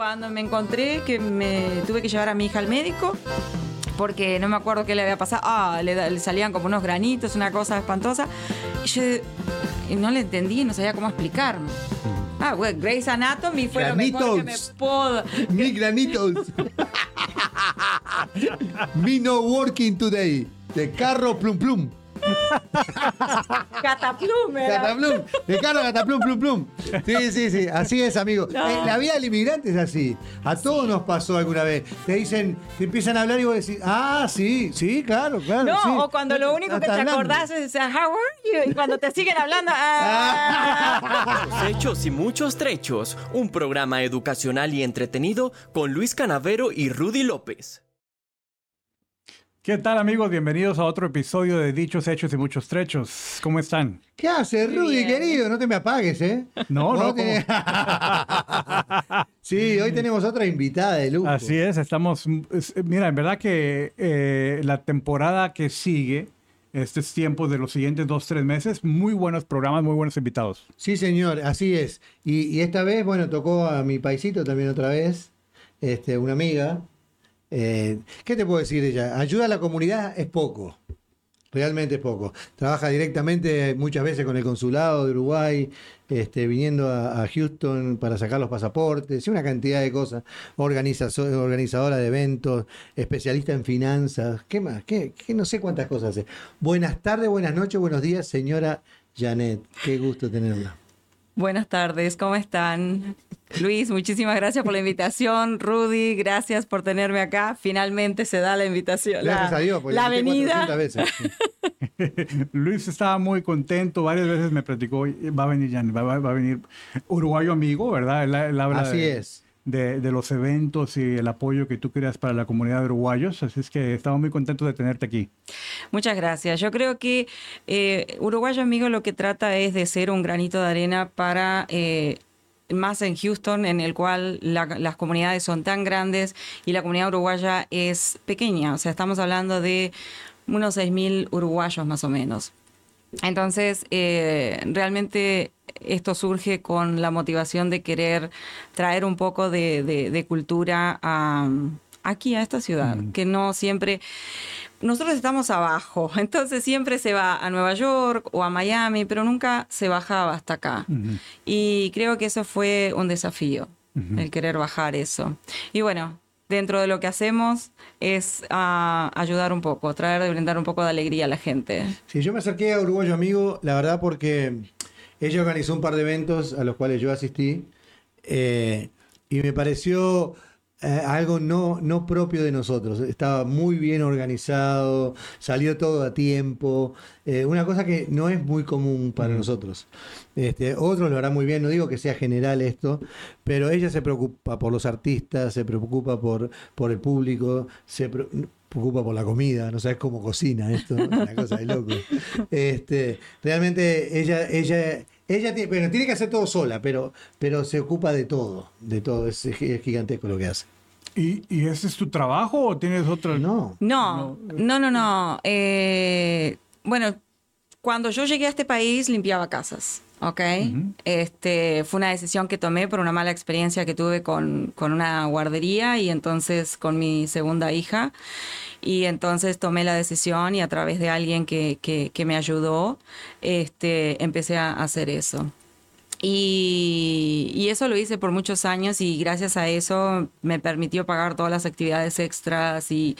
Cuando me encontré que me tuve que llevar a mi hija al médico, porque no me acuerdo qué le había pasado. Ah, le, le salían como unos granitos, una cosa espantosa. Y yo no le entendí, no sabía cómo explicarme. Ah, bueno, Grey's Anatomy fue lo mejor que me Granitos. pudo. Mi granitos. Me no working today. De carro plum plum. Cataplum, era. Cataplum. De carro cataplum plum plum. Sí, sí, sí. Así es, amigo. No. Eh, la vida del inmigrante es así. A todos nos pasó alguna vez. Te dicen, te empiezan a hablar y vos decís, ah, sí, sí, claro, claro. No, sí. o cuando lo único que te hablando. acordás es, how are you? Y cuando te siguen hablando, ah. Los hechos y muchos trechos, un programa educacional y entretenido con Luis Canavero y Rudy López. ¿Qué tal amigos? Bienvenidos a otro episodio de Dichos, Hechos y Muchos Trechos. ¿Cómo están? ¿Qué haces, Rudy, Bien. querido? No te me apagues, ¿eh? No, no, tenés- sí, hoy tenemos otra invitada de lujo. Así es, estamos... es- Mira, en verdad que eh, la temporada que sigue, estos tiempos de los siguientes dos, tres meses, muy buenos programas, muy buenos invitados. Sí, señor, así es. Y, y esta vez, bueno, tocó a mi paisito también otra vez, este, una amiga. Eh, ¿Qué te puedo decir de ella? Ayuda a la comunidad es poco, realmente es poco. Trabaja directamente muchas veces con el consulado de Uruguay, este, viniendo a, a Houston para sacar los pasaportes, y una cantidad de cosas. Organiza, organizadora de eventos, especialista en finanzas, ¿qué más? ¿Qué, qué no sé cuántas cosas hace. Buenas tardes, buenas noches, buenos días, señora Janet. Qué gusto tenerla. Buenas tardes, ¿cómo están? Luis, muchísimas gracias por la invitación. Rudy, gracias por tenerme acá. Finalmente se da la invitación. Gracias la, a Dios, porque la. 400 veces. Luis estaba muy contento, varias veces me platicó, va a venir Jan, va, va- va a venir uruguayo amigo, ¿verdad? Él, él habla Así de, es. De, los eventos y el apoyo que tú creas para la comunidad de uruguayos, así es que estamos muy contentos de tenerte aquí. Muchas gracias. Yo creo que eh, Uruguayo Amigo lo que trata es de ser un granito de arena para... eh, más en Houston, en el cual la- las comunidades son tan grandes y la comunidad uruguaya es pequeña. O sea, estamos hablando de unos 6.000 uruguayos más o menos. Entonces, eh, realmente esto surge con la motivación de querer traer un poco de, de- de cultura a- aquí, a esta ciudad, que no siempre... Nosotros estamos abajo, entonces siempre se va a Nueva York o a Miami, pero nunca se bajaba hasta acá. Y creo que eso fue un desafío, el querer bajar eso. Y bueno, dentro de lo que hacemos es ah, ayudar un poco, traer brindar un poco de alegría a la gente. Sí, yo me acerqué a Uruguayo Amigo, la verdad, porque ella organizó un par de eventos a los cuales yo asistí eh, y me pareció eh, algo no, no propio de nosotros. Estaba muy bien organizado, salió todo a tiempo, eh, una cosa que no es muy común para nosotros. Este, otros lo harán muy bien, no digo que sea general esto, pero ella se preocupa por los artistas, se preocupa por, por el público, se pre- preocupa por la comida, no sabes cómo cocina esto, una cosa de loco. Este, realmente ella, ella, ella tiene, bueno, tiene que hacer todo sola, pero, pero se ocupa de todo, de todo, es, es gigantesco lo que hace. ¿Y, y ese es tu trabajo o tienes otro? No, No, no, no, no. Eh, bueno, cuando yo llegué a este país limpiaba casas, ¿ok? Este fue una decisión que tomé por una mala experiencia que tuve con, con una guardería y entonces con mi segunda hija. Y entonces tomé la decisión y a través de alguien que, que, que me ayudó, este, empecé a hacer eso. Y, y eso lo hice por muchos años y gracias a eso me permitió pagar todas las actividades extras y,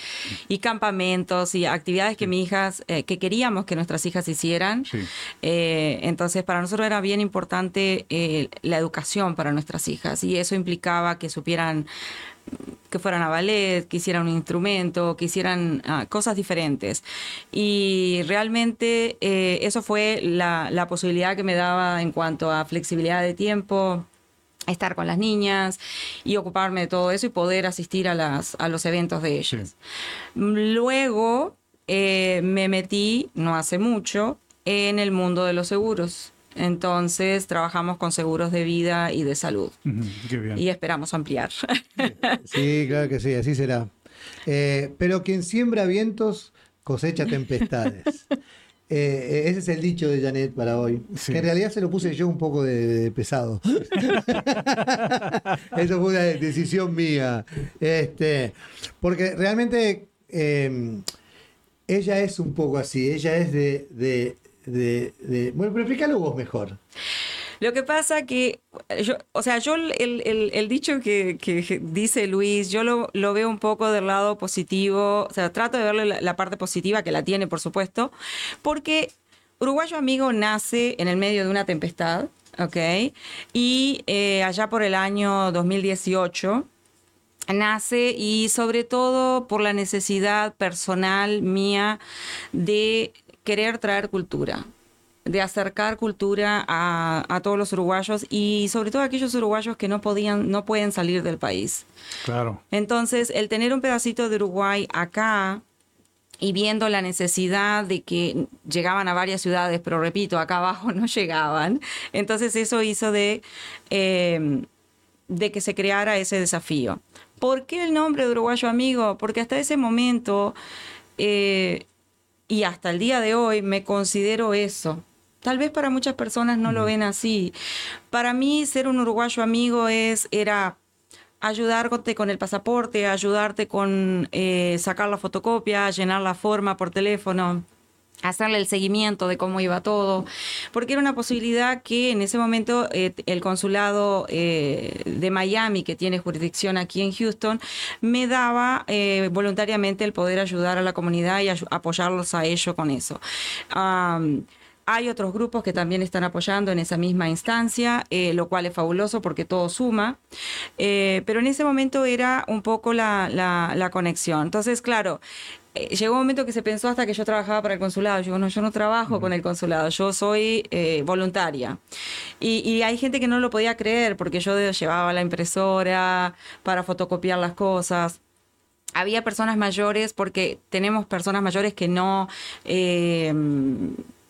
y campamentos y actividades que mis hijas, eh, que queríamos que nuestras hijas hicieran. Sí. Eh, entonces para nosotros era bien importante eh, la educación para nuestras hijas y eso implicaba que supieran que fueran a ballet, que hicieran un instrumento, que hicieran ah, cosas diferentes. Y realmente eh, eso fue la, la posibilidad que me daba en cuanto a flexibilidad de tiempo, estar con las niñas y ocuparme de todo eso y poder asistir a, las, a los eventos de ellas. Luego eh, me metí, no hace mucho, en el mundo de los seguros. Entonces trabajamos con seguros de vida y de salud. Ujú, qué bien. Y esperamos ampliar. sí, claro que sí, así será. Eh, pero quien siembra vientos cosecha tempestades. eh, ese es el dicho de Janet para hoy. Sí. Que en realidad se lo puse yo un poco de, de pesado. Eso fue una decisión mía. Este, porque realmente eh, ella es un poco así. Ella es de. de, de- de- bueno, pero explícalo vos mejor. Lo que pasa que, yo, o sea, yo el, el- dicho que, que dice Luis, yo lo, lo veo un poco del lado positivo, o sea, trato de verle la, la parte positiva, que la tiene, por supuesto, porque Uruguayo Amigo nace en el medio de una tempestad, ¿ok? Y eh, allá por el año 2018 nace y sobre todo por la necesidad personal mía de querer traer cultura de acercar cultura a, a todos los uruguayos y sobre todo a aquellos uruguayos que no podían, no pueden salir del país. Claro. Entonces, el tener un pedacito de Uruguay acá y viendo la necesidad de que llegaban a varias ciudades, pero repito, acá abajo no llegaban, entonces eso hizo de, eh, de que se creara ese desafío. ¿Por qué el nombre de Uruguayo Amigo? Porque hasta ese momento eh, y hasta el día de hoy me considero eso. Tal vez para muchas personas no lo ven así. Para mí ser un uruguayo amigo es era ayudarte con el pasaporte, ayudarte con eh, sacar la fotocopia, llenar la forma por teléfono, hacerle el seguimiento de cómo iba todo, porque era una posibilidad que en ese momento eh, el consulado eh, de Miami, que tiene jurisdicción aquí en Houston, me daba eh, voluntariamente el poder ayudar a la comunidad y apoyarlos a ello con eso. Hay otros grupos que también están apoyando en esa misma instancia, lo cual es fabuloso porque todo suma. Pero en ese momento era un poco la, la- conexión. Entonces, claro, llegó un momento que se pensó hasta que yo trabajaba para el consulado. Yo no, yo no trabajo con el consulado, yo soy eh, voluntaria. Y, y hay gente que no lo podía creer porque yo llevaba la impresora para fotocopiar las cosas había personas mayores, porque tenemos personas mayores que no, eh,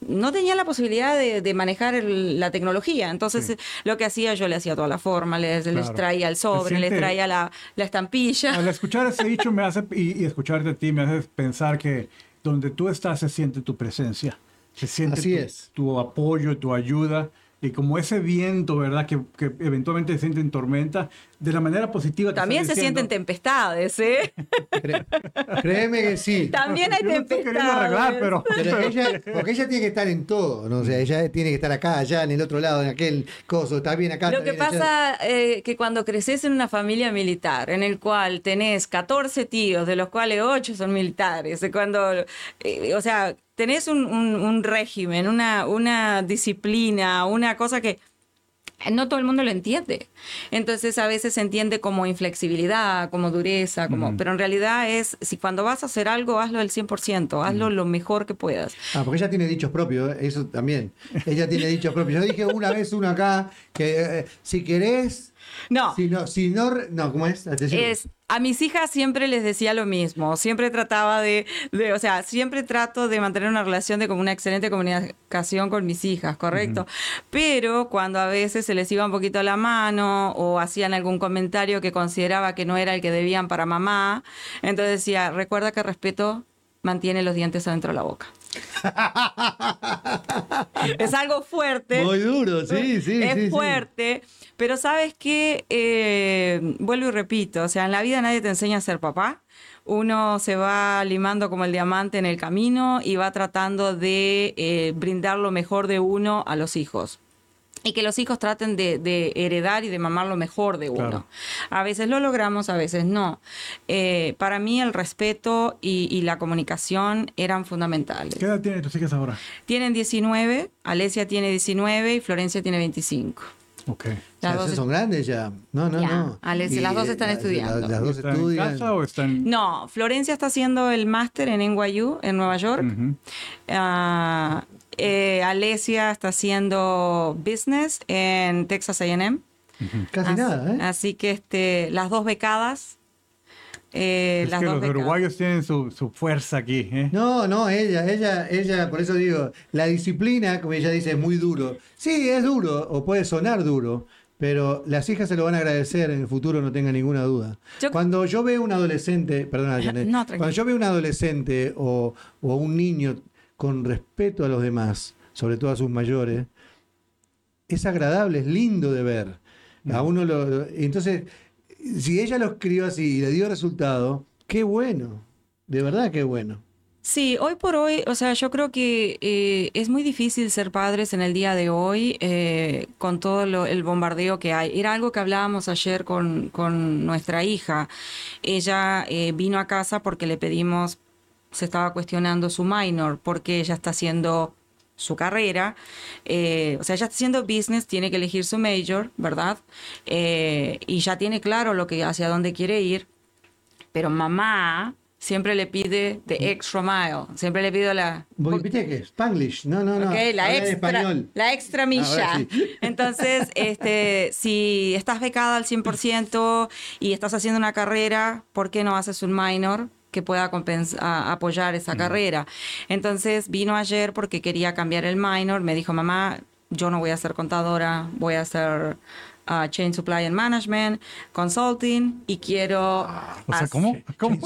no tenían la posibilidad de, de manejar el- la tecnología. Entonces, Sí. eh, lo que hacía, yo le hacía toda la forma, les, les Claro. traía el sobre, les siente- traía la, la estampilla. Al escuchar ese dicho me hace, y, y escucharte a ti me hace pensar que donde tú estás se siente tu presencia, se siente Así tu, es. tu apoyo, tu ayuda, y como ese viento, ¿verdad? Que, que eventualmente se siente en tormenta, de la manera positiva. También se sienten tempestades, ¿eh? Créeme que sí. También hay Yo no tempestades. arreglar, pero... Pero ella, porque ella tiene que estar en todo, ¿no? O sea, ella tiene que estar acá, allá, en el otro lado, en aquel coso, está bien acá. Lo está que bien pasa eh, que cuando creces en una familia militar, en el cual tenés 14 tíos, de los cuales 8 son militares, cuando, eh, o sea, tenés un, un- un régimen, una, una disciplina, una cosa que no todo el mundo lo entiende. Entonces a veces se entiende como inflexibilidad, como dureza, como, pero en realidad es, si cuando vas a hacer algo, hazlo al 100%, hazlo lo mejor que puedas. Ah, porque ella tiene dichos propios, ¿eh? eso también. Ella tiene dichos propios. Yo dije una vez uno acá que eh, si querés, No. si no, si no, no, ¿cómo es? Atención. Es, a mis hijas siempre les decía lo mismo, siempre trataba de, de, o sea, siempre trato de mantener una relación de como una excelente comunicación con mis hijas, ¿correcto? Pero cuando a veces se les iba un poquito la mano o hacían algún comentario que consideraba que no era el que debían para mamá, entonces decía, recuerda que respeto mantiene los dientes adentro de la boca. es algo fuerte. Muy duro, sí, sí. es sí, sí. fuerte, pero sabes que, eh, vuelvo y repito, o sea, en la vida nadie te enseña a ser papá. Uno se va limando como el diamante en el camino y va tratando de eh, brindar lo mejor de uno a los hijos. Y que los hijos traten de, de heredar y de mamar lo mejor de uno. Claro. A veces lo logramos, a veces no. Eh, para mí el respeto y, y la comunicación eran fundamentales. ¿Qué edad tienen tus hijas ahora? Tienen 19, Alesia tiene 19 y Florencia tiene 25. Ok. O Las sea, dos son grandes ya. No, no, Ya, no. Alex, Y, las dos eh, están la- estudiando. la- las dos ¿Están estudian. en casa o están...? No, Florencia está haciendo el máster en NYU, en Nueva York. Ah, eh, Alesia está haciendo business en Texas A&M. Casi Así- nada, ¿eh? Así que este, las dos becadas. eh, Es las que dos los becadas. uruguayos tienen su, su fuerza aquí. ¿eh? No, no, ella, ella, ella, por eso digo, la disciplina, como ella dice, es muy duro. Sí, es duro, o puede sonar duro, pero las hijas se lo van a agradecer en el futuro, no tenga ninguna duda. Yo- Cuando yo veo un adolescente, perdona, Janet, No, cuando yo veo un adolescente o, o un niño con respeto a los demás, sobre todo a sus mayores, es agradable, es lindo de ver. A uno lo, entonces, si ella lo escribió así y le dio resultado, qué bueno. De verdad, qué bueno. Sí, hoy por hoy, o sea, yo creo que eh, es muy difícil ser padres en el día de hoy eh, con todo lo- el bombardeo que hay. Era algo que hablábamos ayer con, con nuestra hija. Ella eh, vino a casa porque le pedimos, se estaba cuestionando su minor, porque ella está haciendo su carrera, eh, o sea, ella está haciendo business, tiene que elegir su major, ¿verdad? Eh, y ya tiene claro lo que hacia dónde quiere ir, pero mamá siempre le pide the extra mile, siempre le pido la... ¿Viste que Spanglish? No, no, no. Ok, la extra, la extra milla. Ahora sí. Entonces, este, si estás becada al 100% y estás haciendo una carrera, ¿por qué no haces un minor que pueda compens- a- apoyar Mm. esa carrera? Entonces, vino ayer porque quería cambiar el minor. Me dijo, mamá, yo no voy a ser contadora, voy a hacer ah, Chain Supply and Management, Consulting y quiero O sea, ¿cómo? ¿Cómo?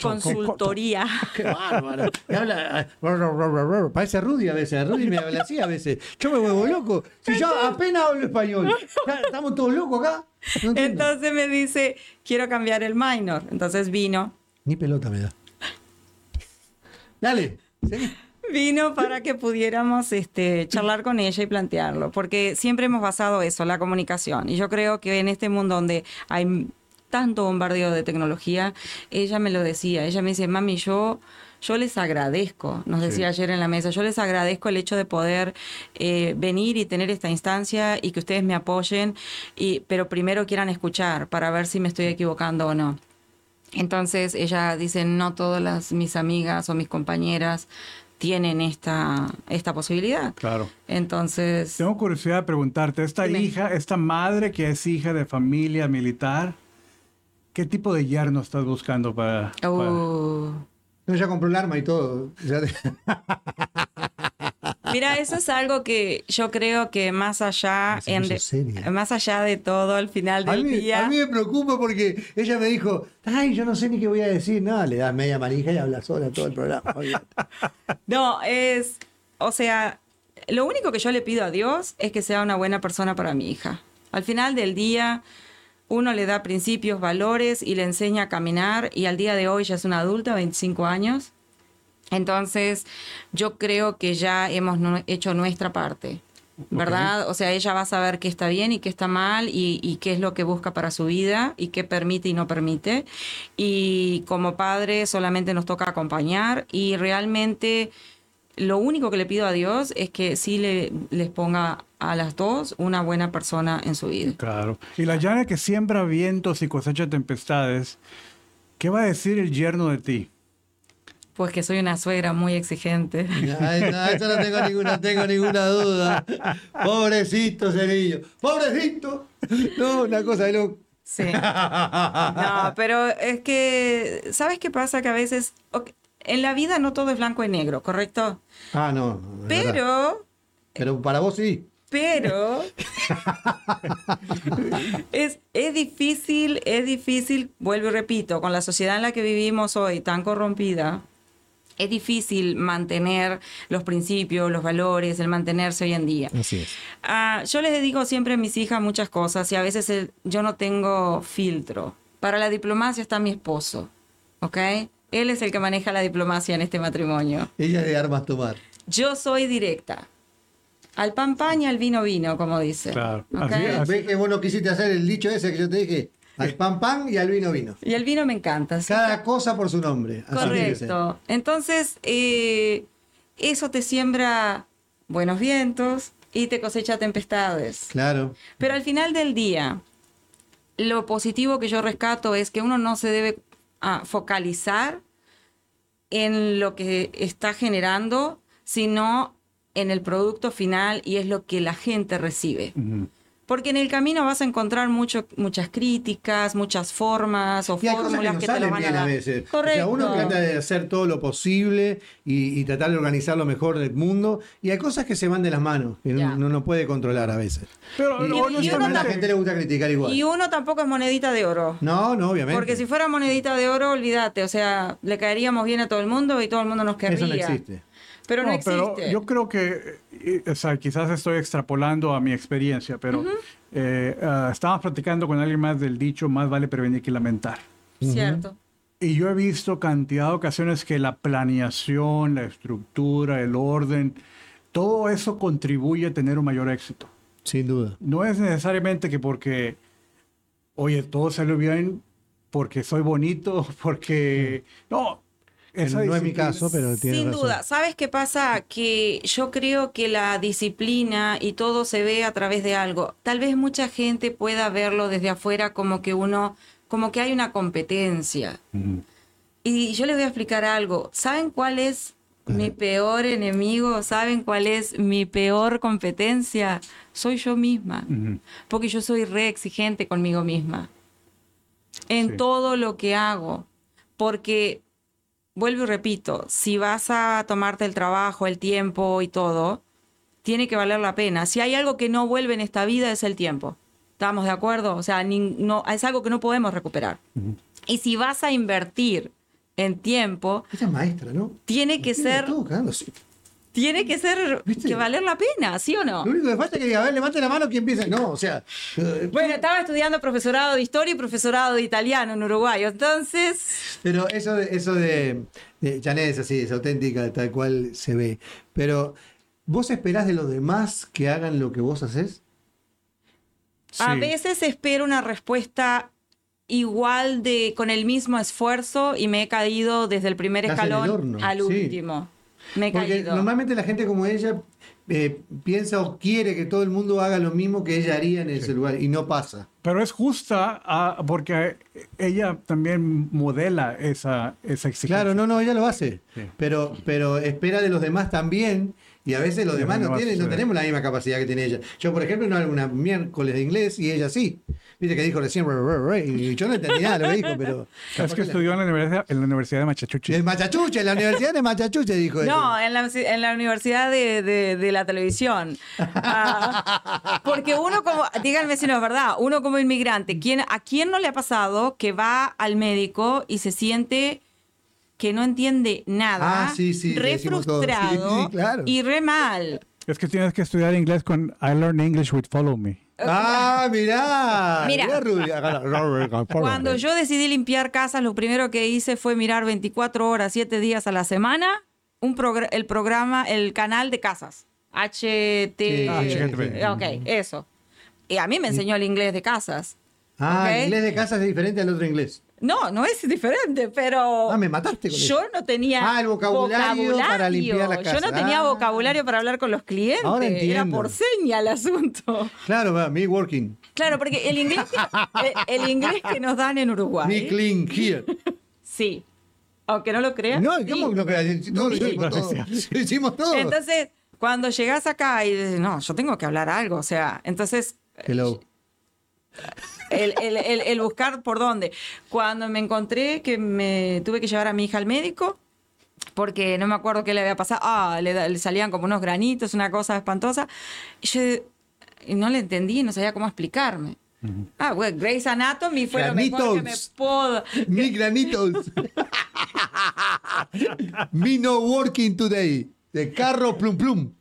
consultoría. Qué bárbaro. Me habla, ah, parece Rudy a veces. Rudy me habla así a veces. Yo me vuelvo loco. Si yo apenas hablo español. Estamos todos locos acá. No. Entonces me dice, quiero cambiar el minor. Entonces vino. Ni pelota me da. Dale. seguí. Vino para que pudiéramos este, charlar con ella y plantearlo, porque siempre hemos basado eso, la comunicación. Y yo creo que en este mundo donde hay tanto bombardeo de tecnología, ella me lo decía, ella me dice, mami, yo, yo les agradezco, nos decía ayer en la mesa, yo les agradezco el hecho de poder eh, venir y tener esta instancia y que ustedes me apoyen, y, pero primero quieran escuchar para ver si me estoy equivocando o no. Entonces ella dice, no todas las, mis amigas o mis compañeras tienen esta, esta posibilidad. Claro. Entonces, Tengo curiosidad de preguntarte, esta hija, esta madre que es hija de familia militar, ¿qué tipo de yerno estás buscando para... para- uh, No, ya compró el arma y todo. Ya- mira, eso es algo que yo creo que más allá, en de- más allá de todo, al final A del mí, día, a mí me preocupa porque ella me dijo, ay, yo no sé ni qué voy a decir. No, le das media manija y habla sola todo el programa. no, es, o sea, lo único que yo le pido a Dios es que sea una buena persona para mi hija. Al final del día, uno le da principios, valores y le enseña a caminar y al día de hoy ya es una adulta, 25 años. Entonces, yo creo que ya hemos hecho nuestra parte, ¿verdad? O sea, ella va a saber qué está bien y qué está mal y, y qué es lo que busca para su vida y qué permite y no permite. Y como padre solamente nos toca acompañar y realmente lo único que le pido a Dios es que sí le, les ponga a las dos una buena persona en su vida. Claro. Y la llana que siembra vientos y cosecha tempestades, ¿qué va a decir el yerno de ti? Pues que soy una suegra muy exigente. Ay, no, eso no tengo ninguna, no tengo ninguna duda. Pobrecito Cerillo. Pobrecito. No, una cosa de loco. Sí. No, pero es que, ¿sabes qué pasa? Que a veces, en la vida no todo es blanco y negro, ¿correcto? Ah, no. verdad. Pero, Pero para vos sí. pero, es, es difícil, es difícil, vuelvo y repito, con la sociedad en la que vivimos hoy tan corrompida, es difícil mantener los principios, los valores, el mantenerse hoy en día. Así es. Ah, yo les digo siempre a mis hijas muchas cosas y a veces el- yo no tengo filtro. Para la diplomacia está mi esposo, ¿ok? Él es el que maneja la diplomacia en este matrimonio. Ella es de armas tomar. Yo soy directa. Al pan pan y al vino vino, como dice. Claro. ¿ok? Así- así- ¿Ves que vos no quisiste hacer el dicho ese que yo te dije? Al pan pan y al vino vino. Y el vino me encanta. ¿sí? Cada cosa por su nombre. Así. Correcto. Entonces, eh, eso te siembra buenos vientos y te cosecha tempestades. Claro. Pero al final del día, lo positivo que yo rescato es que uno no se debe ah, focalizar en lo que está generando, sino en el producto final y es lo que la gente recibe. Ujú. Porque en el camino vas a encontrar mucho, muchas críticas, muchas formas o Y hay cosas que fórmulas no que, te lo salen van a bien a dar. veces. Correcto. O sea, uno trata de hacer todo lo posible y, y tratar de organizar lo mejor del mundo. Y hay cosas que se van de las manos, que Ya. uno no puede controlar a veces. Pero Y, y- y y honestamente, a la gente le gusta criticar igual. Y uno tampoco es monedita de oro. No, no, obviamente. Porque si fuera monedita de oro, olvídate, o sea, le caeríamos bien a todo el mundo y todo el mundo nos querría. Eso no existe. Pero no, existe. yo creo que, eh, o sea, quizás estoy extrapolando a mi experiencia, pero eh, ah, estábamos platicando con alguien más del dicho, más vale prevenir que lamentar. Cierto. Y yo he visto cantidad de ocasiones que la planeación, la estructura, el orden, todo eso contribuye a tener un mayor éxito. Sin duda. No es necesariamente que porque, oye, todo salió bien, porque soy bonito, porque... No, esa no es mi caso, pero tiene Sin razón. duda. ¿Sabes qué pasa? Que yo creo que la disciplina y todo se ve a través de algo. Tal vez mucha gente pueda verlo desde afuera como que uno, como que hay una competencia. Y yo les voy a explicar algo. ¿Saben cuál es mi peor enemigo? ¿Saben cuál es mi peor competencia? Soy yo misma. Porque yo soy re exigente conmigo misma. En Sí. todo lo que hago. Porque vuelvo y repito, si vas a tomarte el trabajo, el tiempo y todo, tiene que valer la pena. Si hay algo que no vuelve en esta vida es el tiempo. ¿Estamos de acuerdo? O sea, no, es algo que no podemos recuperar. Y si vas a invertir en tiempo, Ella es maestra, ¿no? tiene que ser, todo. Tiene que ser, ¿Viste? que valer la pena, ¿sí o no? Lo único que falta es que diga, a ver, levante la mano, ¿quién empieza? No, o sea. eh, Bueno, estaba estudiando profesorado de historia y profesorado de italiano en Uruguay, entonces Pero eso de, eso de, de Janet es así, es auténtica, tal cual se ve. Pero, ¿vos esperás de los demás que hagan lo que vos haces? A Sí. veces espero una respuesta igual de con el mismo esfuerzo y me he caído desde el primer el escalón horno, al sí. último. Me he Porque caído. normalmente la gente como ella eh, piensa o quiere que todo el mundo haga lo mismo que ella haría en ese lugar y no pasa. Pero es justa ah, porque ella también modela esa, esa exigencia. Claro, no, no, ella lo hace. Sí. Pero, pero espera de los demás también. Y a veces los demás no tienen, no tenemos la misma capacidad que tiene ella. Yo, por ejemplo, no hago una miércoles de inglés y ella sí. Viste que dijo recién, "Rrr, rrr", rrr", y yo no entendí nada lo que dijo, pero. Es que estudió en la universidad, en la universidad de Machachuchi. En Machachuche, en la Universidad de Machachuche, dijo No, ella. en la, en la Universidad de, de- de la Televisión. Ah, porque uno como, díganme si no es verdad, uno como inmigrante, ¿quién, ¿a quién no le ha pasado que va al médico y se siente que no entiende nada, Ah, sí, sí, re frustrado sí, claro. y re mal? Es que tienes que estudiar inglés con I Learn English with Follow Me. Ah, mirá. Cuando yo decidí limpiar casas, lo primero que hice fue mirar 24 horas, 7 días a la semana, un progr- el programa, el canal de casas. HT. Sí, Ah, HGTV. Ok, eso. Y a mí me enseñó el inglés de casas. Ah, el inglés de casa es diferente al otro inglés. No, no es diferente, pero. Ah, me mataste con Yo eso. no tenía. Ah, el vocabulario para limpiar la Yo casa. no tenía Ah. vocabulario para hablar con los clientes. Ahora Era entiendo. por seña el asunto. Claro, va, me working. Claro, porque el inglés que, el, el inglés que nos dan en Uruguay. Me clean here. Sí. Aunque no lo creas. No, sí. ¿cómo lo que no, lo hicimos todo. Lo hicimos todo. Entonces, cuando llegas acá y dices, no, yo tengo que hablar algo, o sea, entonces Hello. El, el- el- el buscar por dónde. Cuando me encontré que me tuve que llevar a mi hija al médico, porque no me acuerdo qué le había pasado, ah, le, le salían como unos granitos, una cosa espantosa, y yo no le entendí, no sabía cómo explicarme. Ah, bueno, Grey's Anatomy fue lo mejor que me Granitos. pudo. Mi granitos. Me no working today. De carro plum plum.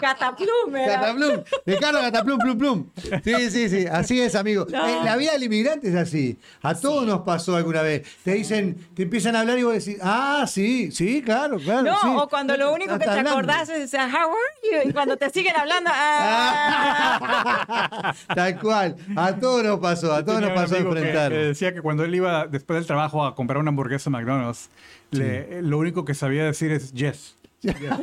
Cataplume. era. Cataplum. De cataplum plum plum. Sí, sí, sí. Así es, amigo. No. Eh, la vida del inmigrante es así. A todos nos pasó alguna vez. Te dicen, te empiezan a hablar y vos decís, ah, sí, sí, claro, claro. No, sí. o cuando lo único que te hablando. acordás es, how are you? Y cuando te siguen hablando, ah. Tal cual. A todos nos pasó, a todos nos Tenía pasó a amigo que- enfrentar. que decía que cuando él iba después del trabajo a comprar una hamburguesa a McDonald's, le- lo único que sabía decir es yes. Yes.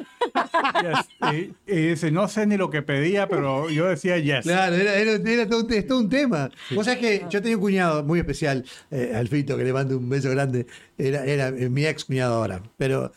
Yes. Y, y dice, no sé ni lo que pedía, pero yo decía yes. Claro, era, era- era todo, un- es todo un tema. Vos sabés que yo tenía un cuñado muy especial, eh, Alfito, que le mando un beso grande. Era, era eh, mi ex cuñado ahora. Pero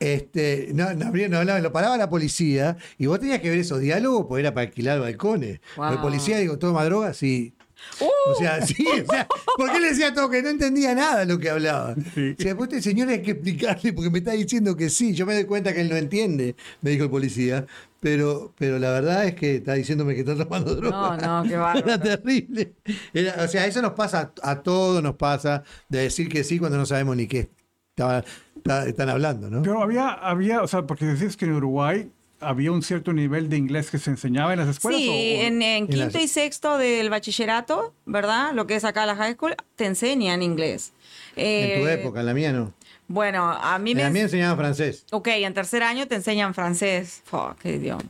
este, no, no, hablaba, lo paraba la policía y vos tenías que ver esos diálogos porque era para alquilar balcones. Wow. El policía digo, toma droga, sí. Uh. O sea, sí, o sea, porque él decía todo que no entendía nada de lo que hablaba. Sí. O sea, después este señor hay que explicarle porque me está diciendo que sí. Yo me doy cuenta que él no entiende, me dijo el policía. Pero, pero la verdad es que está diciéndome que está tomando droga. No, no, qué bárbaro. Era terrible. Era- o sea, eso nos pasa, a todos nos pasa, de decir que sí cuando no sabemos ni qué. estaba- está- están hablando, ¿no? Pero había, había, o sea, porque decías que en Uruguay había un cierto nivel de inglés que se enseñaba en las escuelas. Sí, o- o- en, en en las- quinto y sexto del bachillerato, ¿verdad? Lo que es acá la high school, te enseñan inglés. En tu Eh, época, en la mía no. Bueno, a mí En me... la mía enseñaban francés. Ok, en tercer año te enseñan francés. Fuck, qué idioma.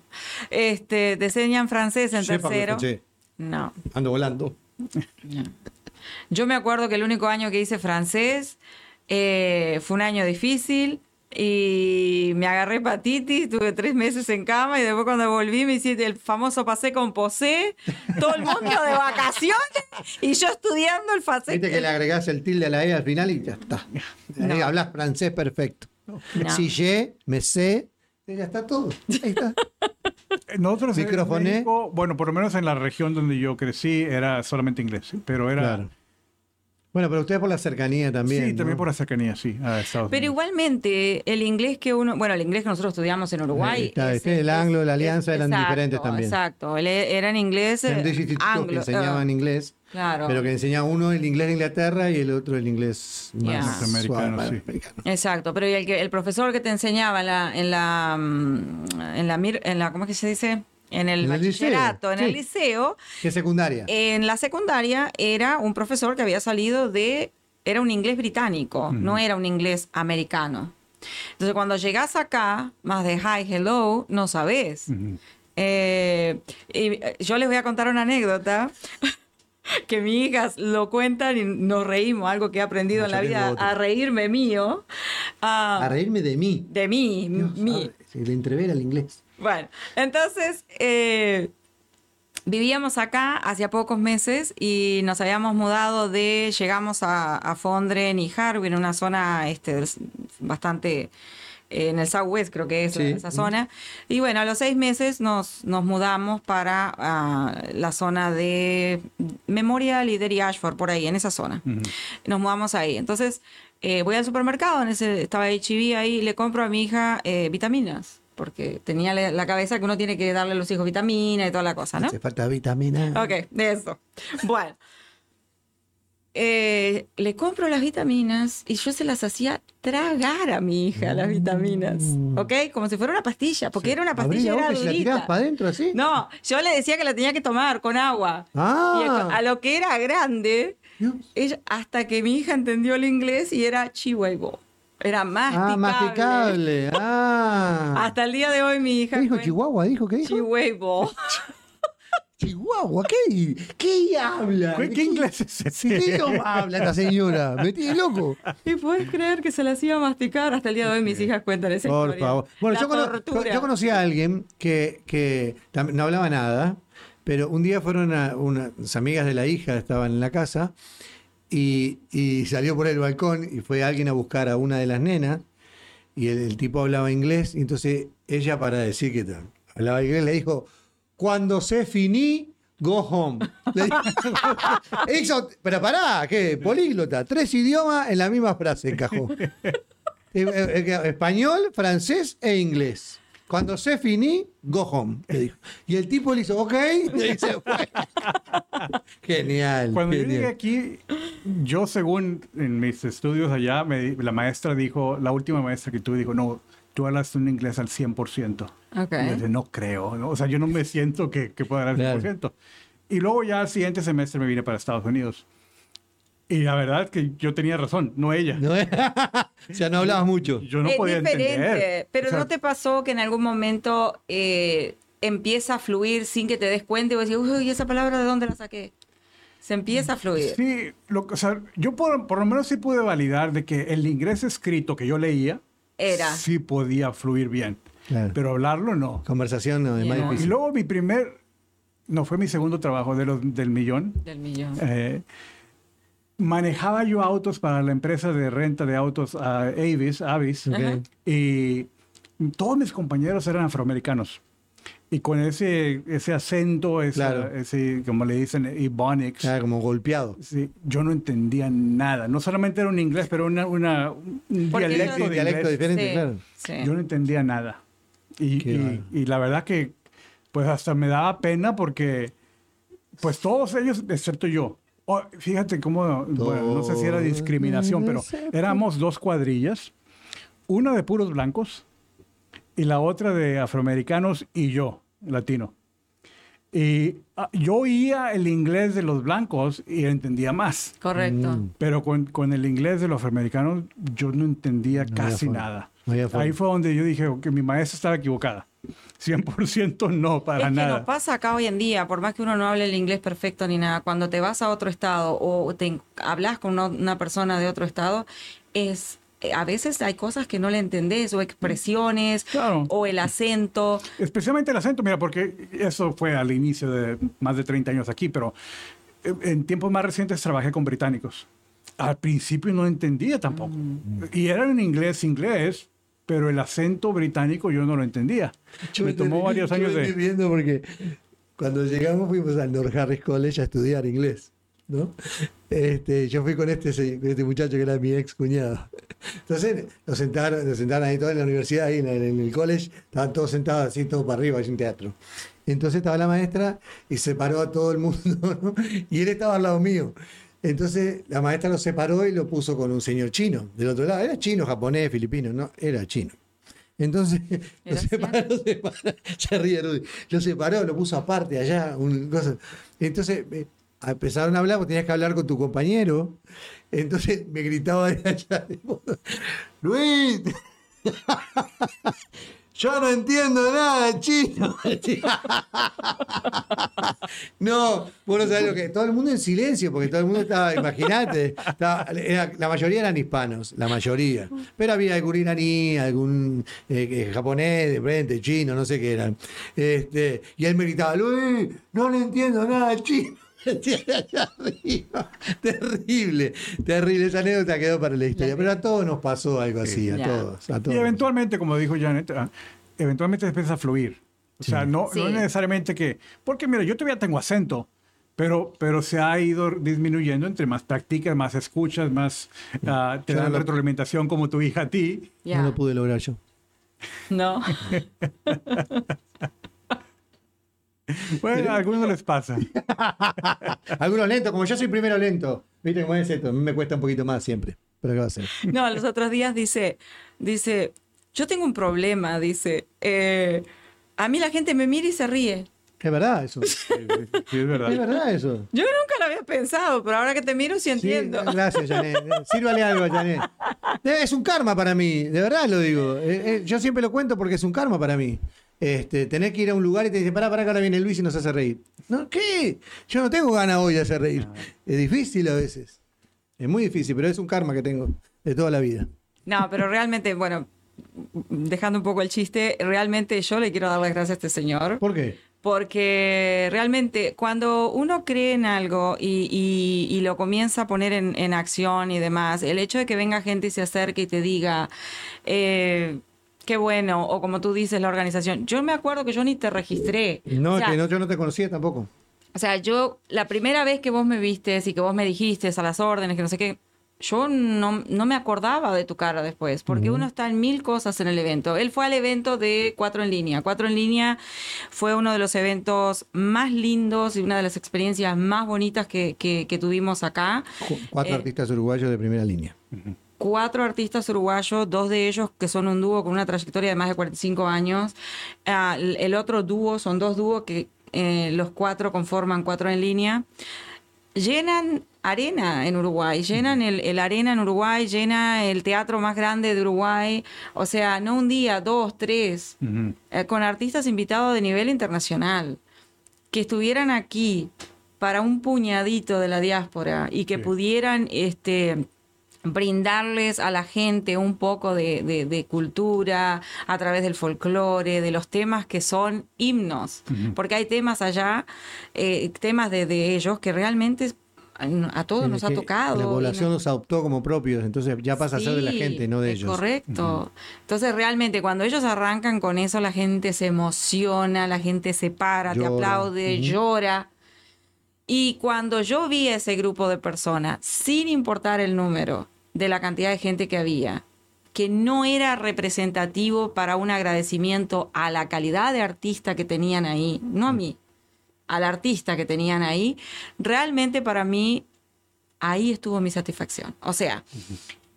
Este, te enseñan francés en parle tercero. français. No. Ando volando. Yo me acuerdo que el único año que hice francés eh, fue un año difícil y me agarré hepatitis, tuve tres meses en cama y después cuando volví me hiciste el famoso pasé con posé, todo el mundo de vacaciones y yo estudiando el pasé. Viste que le agregás el tilde a la E al final y ya está. No. hablas francés perfecto. No. Si je, me sé, ya está todo. Ahí está. Nosotros en. México, bueno, por lo menos en la región donde yo crecí era solamente inglés, pero era... Claro. Bueno, pero ustedes por la cercanía también. sí, ¿no? también por la cercanía, sí, a Estados Pero Unidos. igualmente, el inglés que uno, bueno, el inglés que nosotros estudiamos en Uruguay. Está, es- este, el es- anglo, la es- alianza eran exacto, diferentes también. Exacto, e- era en inglés. Eran eh, dos institutos que enseñaban eh, inglés, Claro. pero que enseñaba uno el inglés de Inglaterra y el otro el inglés más Ya. Norteamericano, suave, sí. americano. Exacto, pero el, que, el profesor que te enseñaba en la, en la, mm, en la, mir- en la ¿cómo es que se dice? En el En el liceo, bachillerato, en el sí. liceo, ¿Qué secundaria? en la secundaria era un profesor que había salido de, era un inglés británico, no era un inglés americano. Entonces cuando llegas acá, más de hi, hello, no sabes. Eh, y eh, yo les voy a contar una anécdota que mis hijas lo cuentan y nos reímos, algo que he aprendido No, en la vida, otro. a reírme mío. Ah, a reírme de mí. de mí, Dios, mí. sabe, Se le entrevera el inglés. Bueno, entonces eh, vivíamos acá hacía pocos meses y nos habíamos mudado de, llegamos a, a Fondren y Harvey, en una zona este, bastante eh, en el Southwest, creo que es Sí. esa zona. Y bueno, a los seis meses nos, nos mudamos para ah, la zona de Memorial y Derry Ashford, por ahí, en esa zona. Nos mudamos ahí. Entonces, eh, voy al supermercado, en ese, estaba HB ahí, y le compro a mi hija eh, vitaminas, porque tenía la, cabeza que uno tiene que darle a los hijos vitamina y toda la cosa, ¿no? Hace falta vitamina. Ok, de eso. Bueno. Eh, le compro las vitaminas y yo se las hacía tragar a mi hija las vitaminas, ¿ok? Como si fuera una pastilla, porque era una Mm. Abrí pastilla la era boca y se la para adentro así. No, yo le decía que la tenía que tomar con agua. Ah. Y a lo que era grande, Dios. ella, hasta que mi hija entendió el inglés y era chihuahua. Era masticable. Ah, masticable. Ah. Hasta el día de hoy mi hija... ¿Qué dijo Chihuahua? ¿Dijo qué dijo? Chihuahua. Chihuahua, ¿qué? ¿Qué habla? ¿Qué, qué inglés es ¿Qué ese? idioma habla esta señora? Me tiene loco. ¿Y puedes creer que se la hacía masticar? Hasta el día de hoy mis hijas cuentan esa Por historia. favor. Bueno, yo, cono- tortura. yo conocí a alguien que, que no hablaba nada, pero un día fueron a unas amigas de la hija, estaban en la casa, y, y salió por el balcón y fue alguien a buscar a una de las nenas, y el, el tipo hablaba inglés, y entonces ella, para decir que hablaba inglés, le dijo, cuando se finí, go home. Le dijo- Hizo- pero pará, ¿qué? Políglota, tres idiomas en la misma frase encajó. Español, francés e inglés. Cuando se finí, go home, le dijo. Y el tipo le hizo, ok, y se fue. Genial. Cuando yo genial. llegué aquí, yo según en mis estudios allá, me la maestra dijo, la última maestra que tuve dijo, no, tú hablas un inglés al 100%. Ok. Y yo dije, no creo, ¿no? o sea, yo no me siento que, que pueda hablar al Claro. 100%. Y luego ya al siguiente semestre me vine para Estados Unidos. Y la verdad que yo tenía razón, no ella. ¿No? o sea, no hablabas mucho. Yo no es podía diferente, entender. pero O sea, ¿no te pasó que en algún momento eh, empieza a fluir sin que te des cuenta y vos decís, uy, ¿esa palabra de dónde la saqué? Se empieza a fluir. Sí, lo, o sea, yo por, por lo menos sí pude validar de que el inglés escrito que yo leía Era. sí podía fluir bien, Claro. pero hablarlo no. Conversación no, es más. Y luego mi primer, no fue mi segundo trabajo de los, del millón, Del millón. eh, manejaba yo autos para la empresa de renta de autos a Avis, Avis, y todos mis compañeros eran afroamericanos. Y con ese, ese acento, esa- Claro. ese, como le dicen, ebonics, Claro, como golpeado. Sí, yo no entendía nada. No solamente era un inglés, pero una, una- un dialecto de dialecto inglés. diferente, Sí, claro. sí. Yo no entendía nada. Y, y la verdad que, pues hasta me daba pena porque, pues todos ellos, excepto yo, Oh, fíjate cómo, bueno, no sé si era discriminación, pero éramos dos cuadrillas, una de puros blancos y la otra de afroamericanos y yo, latino. Y ah, yo oía el inglés de los blancos y entendía más. Correcto. Mm. Pero con, con el inglés de los afroamericanos yo no entendía No casi nada. No. Ahí fue donde yo dije que mi maestra estaba equivocada. 100% no, para es que nada. nos pasa acá hoy en día, por más que uno no hable el inglés perfecto ni nada, cuando te vas a otro estado o te hablas con una, una persona de otro estado, es eh, a veces hay cosas que no le entendés o expresiones Claro. o el acento. Especialmente el acento, mira, porque eso fue al inicio de más de 30 años aquí, pero eh, en tiempos más recientes trabajé con británicos. Al principio no entendía tampoco. Y era en inglés, inglés, pero el acento británico yo no lo entendía. Me tomó varios yo años de... viendo porque cuando llegamos fuimos al North Harris College a estudiar inglés. ¿no? Este, yo fui con este, se- este muchacho que era mi ex cuñado. Entonces nos sentaron, nos sentaron ahí todos en la universidad, ahí en, el- en el college, estaban todos sentados así, todos para arriba, es un teatro. Entonces estaba la maestra y separó a todo el mundo, ¿no? y él estaba al lado mío. Entonces la maestra lo separó y lo puso con un señor chino del otro lado. Era chino, japonés, filipino, no, era chino. Entonces lo ¿Era separó, separó, se ríe Rudy, lo separó, lo puso aparte allá, un cosa. Entonces eh, empezaron a hablar, vos tenías que hablar con tu compañero. Entonces me gritaba de allá, Luis, yo no entiendo nada de chino. No, vos no sabés lo que. Todo el mundo en silencio, porque todo el mundo estaba, imagínate, la mayoría eran hispanos, la mayoría. Pero había algún iraní, algún eh, japonés, de frente, chino, no sé qué eran. Este, y él me gritaba, Luis, no le entiendo nada de chino. Allá arriba. Terrible, terrible. Esa anécdota quedó para la historia. Pero a todos nos pasó algo así, a todos. A todos. Y eventualmente, como dijo Janet, ah, eventualmente empieza a fluir. O sea, no, no Sí. necesariamente que... Porque mira, yo todavía tengo acento, pero, pero se ha ido disminuyendo entre más practicas, más escuchas, más ah, te no dan lo- retroalimentación como tu hija a ti. Ya. No lo pude lograr yo. No. Bueno, a algunos les pasa. Algunos lentos, como yo soy primero lento. ¿Viste cómo es esto? A mí me cuesta un poquito más siempre. Pero ¿qué va a hacer? No, los otros días dice, dice, yo tengo un problema, dice, eh, a mí la gente me mira y se ríe. Es verdad eso. Sí, es verdad. Es verdad eso. Yo nunca lo había pensado, pero ahora que te miro sí entiendo. Sí, gracias, Janet. Sírvale algo, Janet. Es un karma para mí, de verdad lo digo. Eh, eh, Yo siempre lo cuento porque es un karma para mí. Este, tener que ir a un lugar y te dicen, pará, pará, que ahora viene Luis y nos hace reír. ¿No? ¿Qué? Yo no tengo ganas hoy de hacer reír. Es difícil a veces. Es muy difícil, pero es un karma que tengo de toda la vida. No, pero realmente, bueno, dejando un poco el chiste, realmente yo le quiero dar las gracias a este señor. ¿Por qué? Porque realmente cuando uno cree en algo y, y- y lo comienza a poner en, en acción y demás, el hecho de que venga gente y se acerque y te diga, eh, qué bueno, o como tú dices, la organización, yo me acuerdo que yo ni te registré. No, O sea, que no, yo no te conocía tampoco. o sea, yo, la primera vez que vos me vistes y que vos me dijiste a las órdenes, que no sé qué, yo no, no me acordaba de tu cara después, porque uno está en mil cosas en el evento. Él fue al evento de Cuatro en Línea. Cuatro en Línea fue uno de los eventos más lindos y una de las experiencias más bonitas que, que- que tuvimos acá. Cu- Cuatro Eh, artistas uruguayos de primera línea. Cuatro artistas uruguayos, dos de ellos que son un dúo con una trayectoria de más de 45 años. Ah, el otro dúo son dos dúos que eh, los cuatro conforman cuatro en línea. Llenan arena en Uruguay, llenan el, el arena en Uruguay, llena el teatro más grande de Uruguay. O sea, no un día, dos, tres, eh, con artistas invitados de nivel internacional, que estuvieran aquí para un puñadito de la diáspora y que pudieran este, brindarles a la gente un poco de, de- de cultura a través del folclore, de los temas que son himnos, porque hay temas allá, eh, temas de, de ellos que realmente a, a todos nos ha tocado. La población nos- los adoptó como propios, entonces ya pasa a ser de la Sí, gente, no de es ellos. Correcto. Entonces, realmente, cuando ellos arrancan con eso, la gente se emociona, la gente se para, te aplaude, llora. Y cuando yo vi a ese grupo de personas, sin importar el número de la cantidad de gente que había, que no era representativo para un agradecimiento a la calidad de artista que tenían ahí, no a mí, al artista que tenían ahí, realmente para mí ahí estuvo mi satisfacción. O sea,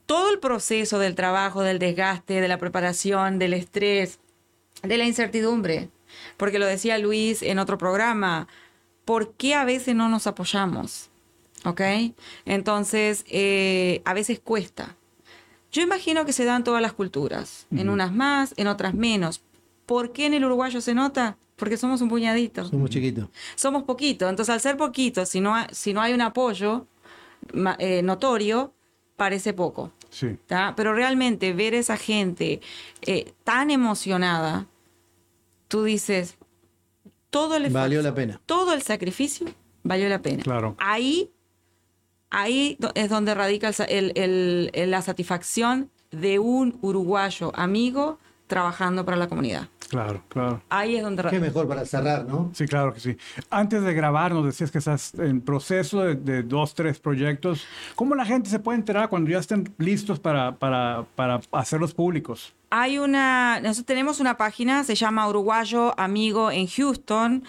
todo el proceso del trabajo, del desgaste, de la preparación, del estrés, de la incertidumbre, porque lo decía Luis en otro programa, ¿por qué a veces no nos apoyamos? ¿Ok? Entonces, eh, a veces cuesta. Yo imagino que se dan todas las culturas, en unas más, en otras menos. ¿Por qué en el uruguayo se nota? Porque somos un puñadito. Somos chiquitos. Somos poquito. Entonces, al ser poquito, si no, ha- si no hay un apoyo eh, notorio, parece poco. Sí. ¿tá? Pero realmente ver esa gente eh, tan emocionada, tú dices, todo el esfuerzo, Valió la pena. todo el sacrificio valió la pena. Claro. Ahí, ahí es donde radica el sa- el- el- el- la satisfacción de un uruguayo amigo trabajando para la comunidad. Claro, claro. Ahí es donde Qué radica. mejor para cerrar, ¿no? Sí, claro que sí. Antes de grabar, nos decías que estás en proceso de, de dos, tres proyectos. ¿Cómo la gente se puede enterar cuando ya estén listos para, para, para hacerlos públicos? Hay una, nosotros tenemos una página, se llama Uruguayo Amigo en Houston.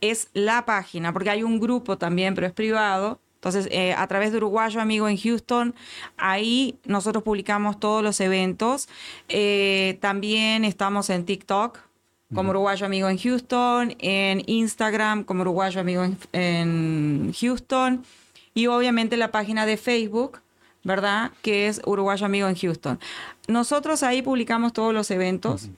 Es la página, porque hay un grupo también, pero es privado. Entonces, eh, a través de Uruguayo Amigo en Houston, ahí nosotros publicamos todos los eventos. Eh, también estamos en TikTok como Uruguayo Amigo en Houston, en Instagram como Uruguayo Amigo en, en Houston y obviamente la página de Facebook, ¿verdad? Que es Uruguayo Amigo en Houston. Nosotros ahí publicamos todos los eventos.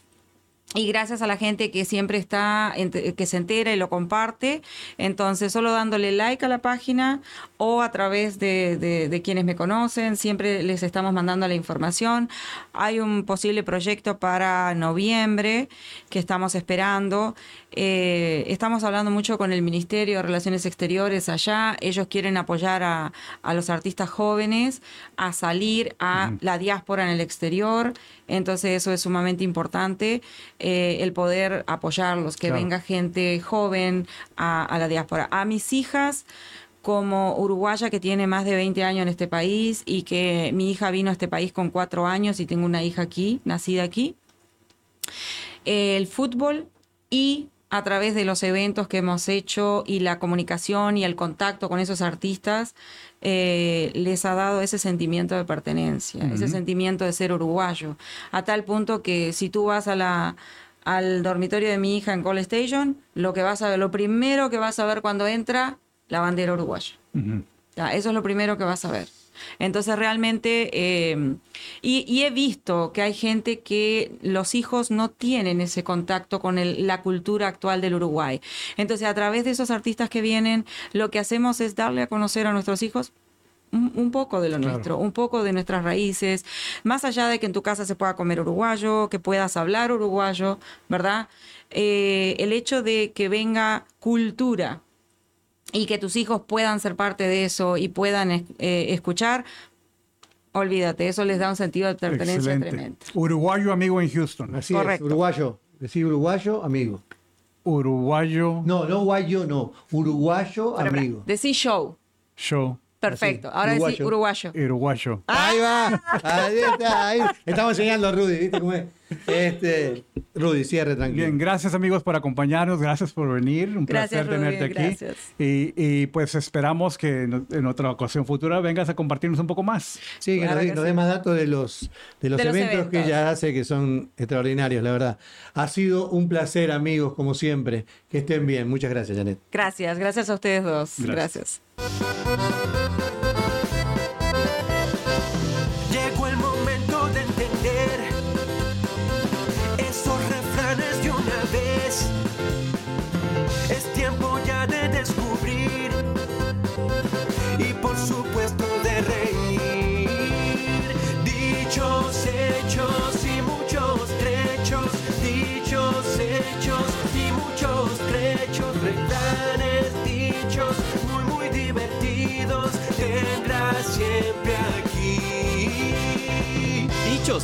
Y gracias a la gente que siempre está, que se entera y lo comparte. Entonces, solo dándole like a la página o a través de, de- de quienes me conocen, siempre les estamos mandando la información. Hay un posible proyecto para noviembre que estamos esperando. Eh, estamos hablando mucho con el Ministerio de Relaciones Exteriores allá. Ellos quieren apoyar a, a los artistas jóvenes a salir a la diáspora en el exterior. Entonces eso es sumamente importante, eh, el poder apoyarlos, que Claro. venga gente joven a, a la diáspora. A mis hijas, como uruguaya que tiene más de 20 años en este país y que mi hija vino a este país con cuatro años y tengo una hija aquí, nacida aquí, el fútbol y a través de los eventos que hemos hecho y la comunicación y el contacto con esos artistas, eh, les ha dado ese sentimiento de pertenencia, ese sentimiento de ser uruguayo, a tal punto que si tú vas a la al dormitorio de mi hija en Call Station, lo que vas a ver, lo primero que vas a ver cuando entra, la bandera uruguaya. Ya, eso es lo primero que vas a ver. Entonces realmente, eh, y, y he visto que hay gente que los hijos no tienen ese contacto con el- la cultura actual del Uruguay. Entonces a través de esos artistas que vienen, lo que hacemos es darle a conocer a nuestros hijos un, poco de lo Claro. nuestro, un poco de nuestras raíces, más allá de que en tu casa se pueda comer uruguayo, que puedas hablar uruguayo, ¿verdad? Eh, el hecho de que venga cultura y que tus hijos puedan ser parte de eso y puedan eh, escuchar, olvídate, eso les da un sentido de pertenencia Excelente. tremendo. Uruguayo amigo en Houston. Así Correcto. es, uruguayo. Decir uruguayo, amigo. Uruguayo No, no guayo, no. Uruguayo, Pero, amigo. Decí show. show. Perfecto. Así, Ahora uruguayo. uruguayo. Uruguayo. Ahí va. Ahí está. Ahí. Estamos enseñando a Rudy, ¿viste cómo es? Este, Rudy, cierre tranquilo. Bien, gracias amigos por acompañarnos, gracias por venir, un Gracias, placer tenerte Rubén, aquí. gracias. Y, y, pues esperamos que en, en otra ocasión futura vengas a compartirnos un poco más. Sí, que Claro nos, dé- que nos sí. dé más datos de los, de los, De los eventos, que ella hace, que son extraordinarios, la verdad. Ha sido un placer, amigos, como siempre. Que estén bien. Muchas gracias, Janet. Gracias, gracias a ustedes dos. Gracias. gracias.